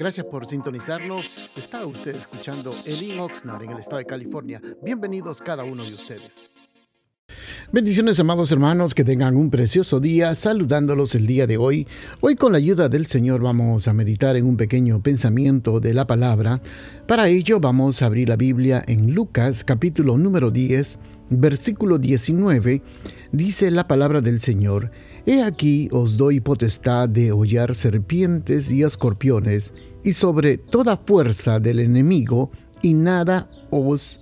Gracias por sintonizarnos. Está usted escuchando Elin Oxnard en el estado de California. Bienvenidos cada uno de ustedes. Bendiciones, amados hermanos, que tengan un precioso día, saludándolos el día de hoy. Hoy con la ayuda del Señor vamos a meditar en un pequeño pensamiento de la palabra. Para ello vamos a abrir la Biblia en Lucas capítulo número 10, versículo 19. Dice la palabra del Señor, He aquí os doy potestad de hollar serpientes y escorpiones, y sobre toda fuerza del enemigo, y nada os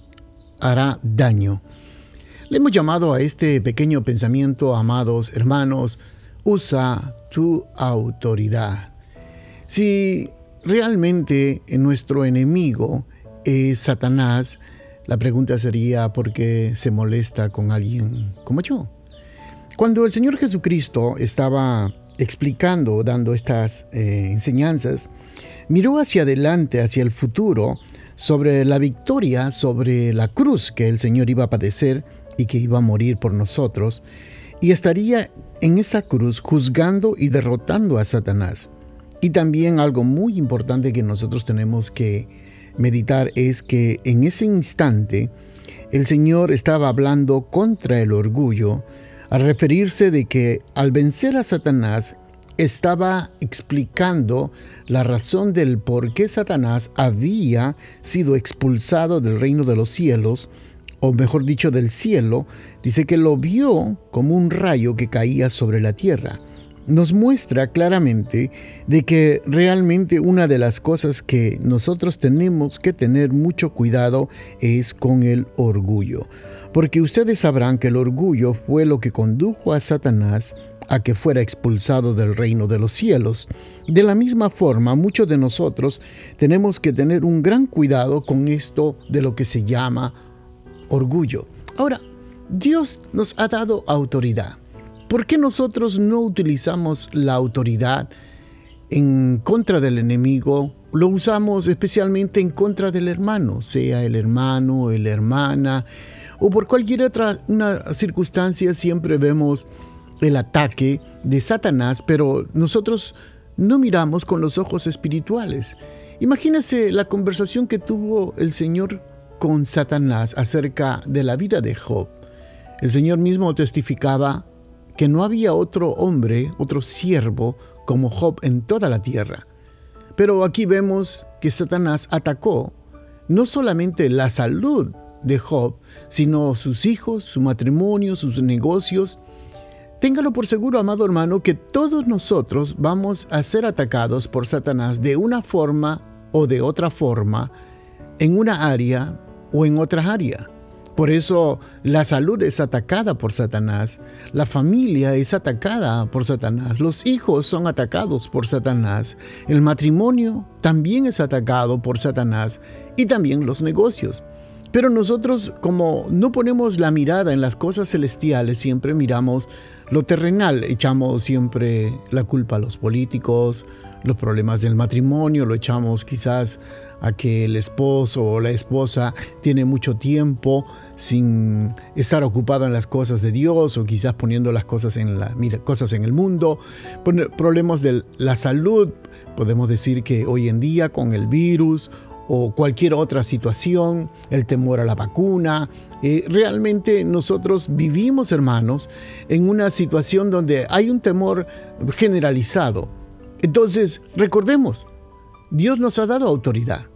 hará daño. Le hemos llamado a este pequeño pensamiento, amados hermanos, usa tu autoridad. Si realmente nuestro enemigo es Satanás, la pregunta sería por qué se molesta con alguien como yo. Cuando el Señor Jesucristo estaba explicando, dando estas eh, enseñanzas, miró hacia adelante, hacia el futuro, sobre la victoria, sobre la cruz que el Señor iba a padecer y que iba a morir por nosotros, y estaría en esa cruz juzgando y derrotando a Satanás. Y también algo muy importante que nosotros tenemos que meditar es que en ese instante el Señor estaba hablando contra el orgullo al referirse de que al vencer a Satanás estaba explicando la razón del por qué Satanás había sido expulsado del reino de los cielos o mejor dicho del cielo, dice que lo vio como un rayo que caía sobre la tierra. Nos muestra claramente de que realmente una de las cosas que nosotros tenemos que tener mucho cuidado es con el orgullo. Porque ustedes sabrán que el orgullo fue lo que condujo a Satanás a que fuera expulsado del reino de los cielos. De la misma forma, muchos de nosotros tenemos que tener un gran cuidado con esto de lo que se llama orgullo. Ahora, Dios nos ha dado autoridad. ¿Por qué nosotros no utilizamos la autoridad en contra del enemigo? Lo usamos especialmente en contra del hermano, sea el hermano, la hermana, o por cualquier otra una circunstancia siempre vemos el ataque de Satanás, pero nosotros no miramos con los ojos espirituales. Imagínese la conversación que tuvo el Señor con Satanás acerca de la vida de Job. El Señor mismo testificaba que no había otro hombre, otro siervo como Job en toda la tierra. Pero aquí vemos que Satanás atacó no solamente la salud de Job, sino sus hijos, su matrimonio, sus negocios. Téngalo por seguro, amado hermano, que todos nosotros vamos a ser atacados por Satanás de una forma o de otra forma en una área o en otra área. Por eso la salud es atacada por Satanás, la familia es atacada por Satanás, los hijos son atacados por Satanás, el matrimonio también es atacado por Satanás. Y también los negocios. Pero nosotros como no ponemos la mirada en las cosas celestiales, siempre miramos lo terrenal, echamos siempre la culpa a los políticos, los problemas del matrimonio, lo echamos quizás a que el esposo o la esposa tiene mucho tiempo sin estar ocupado en las cosas de Dios o quizás poniendo las cosas en, la, cosas en el mundo, problemas de la salud, podemos decir que hoy en día con el virus o cualquier otra situación, el temor a la vacuna. Eh, realmente nosotros vivimos, hermanos, en una situación donde hay un temor generalizado. Entonces, recordemos, Dios nos ha dado autoridad.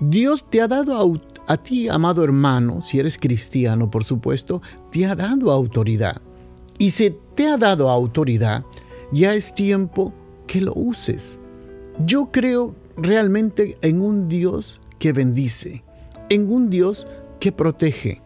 Dios te ha dado a ti, amado hermano, si eres cristiano, por supuesto, te ha dado autoridad. Y si te ha dado autoridad, ya es tiempo que lo uses. Yo creo realmente en un Dios que bendice, en un Dios que protege,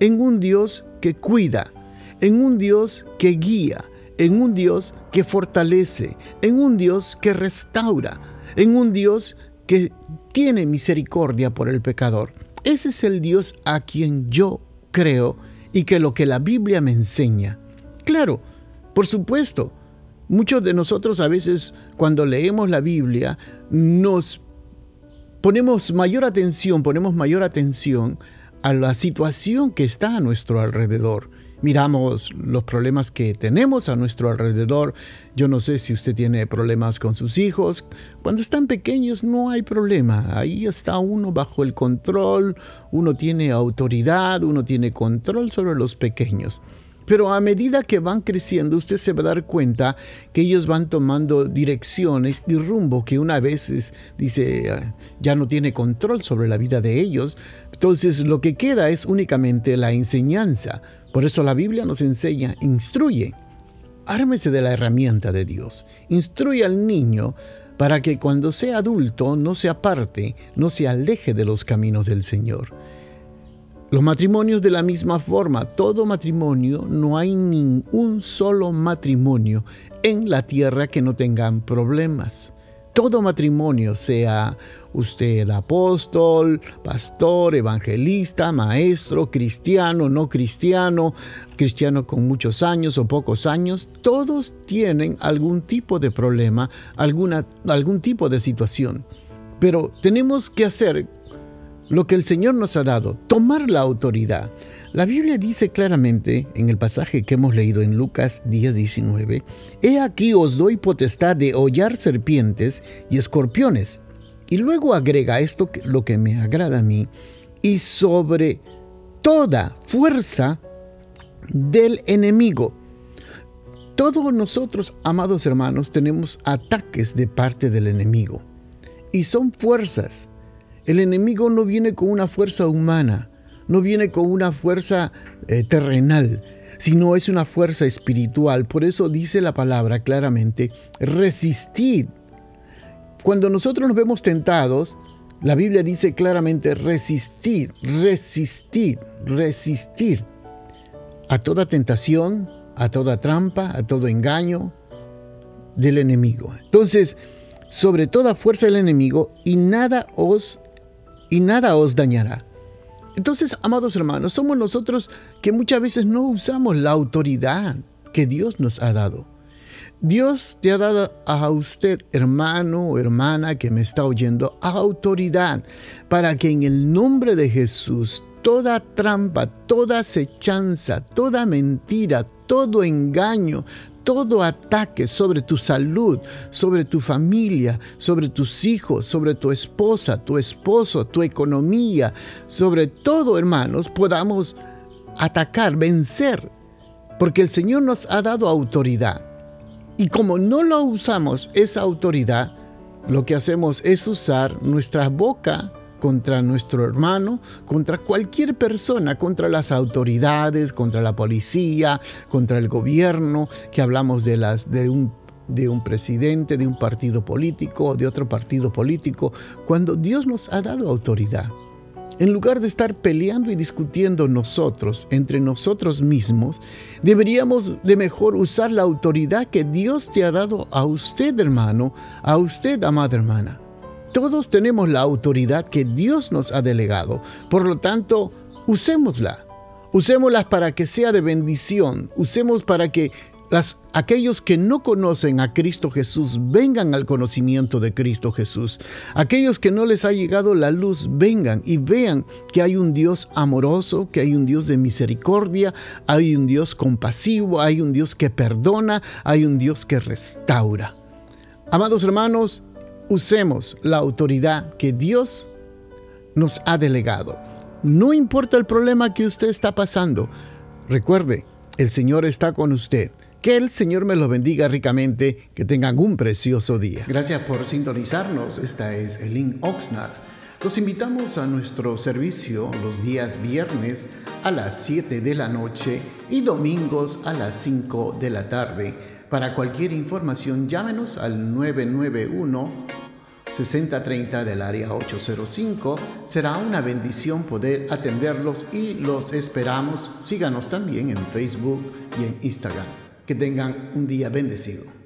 en un Dios que cuida, en un Dios que guía, en un Dios que fortalece, en un Dios que restaura, en un Dios que tiene misericordia por el pecador. Ese es el Dios a quien yo creo y que lo que la Biblia me enseña. Claro, por supuesto, muchos de nosotros a veces cuando leemos la Biblia nos ponemos mayor atención, ponemos mayor atención a la situación que está a nuestro alrededor. miramos los problemas que tenemos a nuestro alrededor. Yo no sé si usted tiene problemas con sus hijos. Cuando están pequeños no hay problema. Ahí está uno bajo el control, uno tiene autoridad, uno tiene control sobre los pequeños. Pero a medida que van creciendo, usted se va a dar cuenta que ellos van tomando direcciones y rumbo que una vez dice ah, ya no tiene control sobre la vida de ellos. Entonces lo que queda es únicamente la enseñanza. Por eso la Biblia nos enseña, instruye. Ármese de la herramienta de Dios. Instruye al niño para que cuando sea adulto no se aparte, no se aleje de los caminos del Señor. Los matrimonios de la misma forma, todo matrimonio, no hay ni un solo matrimonio en la tierra que no tengan problemas. Todo matrimonio, sea usted apóstol, pastor, evangelista, maestro, cristiano, no cristiano, cristiano con muchos años o pocos años, todos tienen algún tipo de problema, alguna, algún tipo de situación. Pero tenemos que hacer lo que el Señor nos ha dado, tomar la autoridad. La Biblia dice claramente en el pasaje que hemos leído en Lucas 10:19, He aquí os doy potestad de hollar serpientes y escorpiones y luego agrega esto, lo que me agrada a mí, y sobre toda fuerza del enemigo. Todos nosotros, amados hermanos, tenemos ataques de parte del enemigo. Y son fuerzas. El enemigo no viene con una fuerza humana, no viene con una fuerza eh, terrenal, sino es una fuerza espiritual. Por eso dice la palabra claramente, resistid cuando nosotros nos vemos tentados, la Biblia dice claramente resistir, resistir, resistir a toda tentación, a toda trampa, a todo engaño del enemigo. Entonces, sobre toda fuerza del enemigo y nada os y nada os dañará. Entonces, amados hermanos, somos nosotros que muchas veces no usamos la autoridad que Dios nos ha dado. Dios te ha dado a usted, hermano o hermana que me está oyendo, autoridad para que en el nombre de Jesús toda trampa, toda acechanza, toda mentira, todo engaño, todo ataque sobre tu salud, sobre tu familia, sobre tus hijos, sobre tu esposa, tu esposo, tu economía, sobre todo, hermanos, podamos atacar, vencer, porque el Señor nos ha dado autoridad. Y como no lo usamos esa autoridad, lo que hacemos es usar nuestra boca contra nuestro hermano, contra cualquier persona, contra las autoridades, contra la policía, contra el gobierno, que hablamos de, las, de, un, de un presidente, de un partido político, de otro partido político, cuando Dios nos ha dado autoridad. En lugar de estar peleando y discutiendo nosotros, entre nosotros mismos, deberíamos de mejor usar la autoridad que Dios te ha dado a usted, hermano, a usted, amada hermana. Todos tenemos la autoridad que Dios nos ha delegado. Por lo tanto, usémosla. Usémosla para que sea de bendición. Usemos para que aquellos que no conocen a Cristo Jesús vengan al conocimiento de Cristo Jesús. Aquellos que no les ha llegado la luz vengan y vean que hay un Dios amoroso, que hay un Dios de misericordia, hay un Dios compasivo, hay un Dios que perdona, hay un Dios que restaura. Amados hermanos, usemos la autoridad que Dios nos ha delegado. No importa el problema que usted está pasando, recuerde, el Señor está con usted. Que el Señor me los bendiga ricamente, que tengan un precioso día. Gracias por sintonizarnos. Esta es Elin Oxnard. Los invitamos a nuestro servicio los días viernes a las 7 de la noche y domingos a las 5 de la tarde. Para cualquier información llámenos al 991 6030 del área 805. Será una bendición poder atenderlos y los esperamos. Síganos también en Facebook y en Instagram. Que tengan un día bendecido.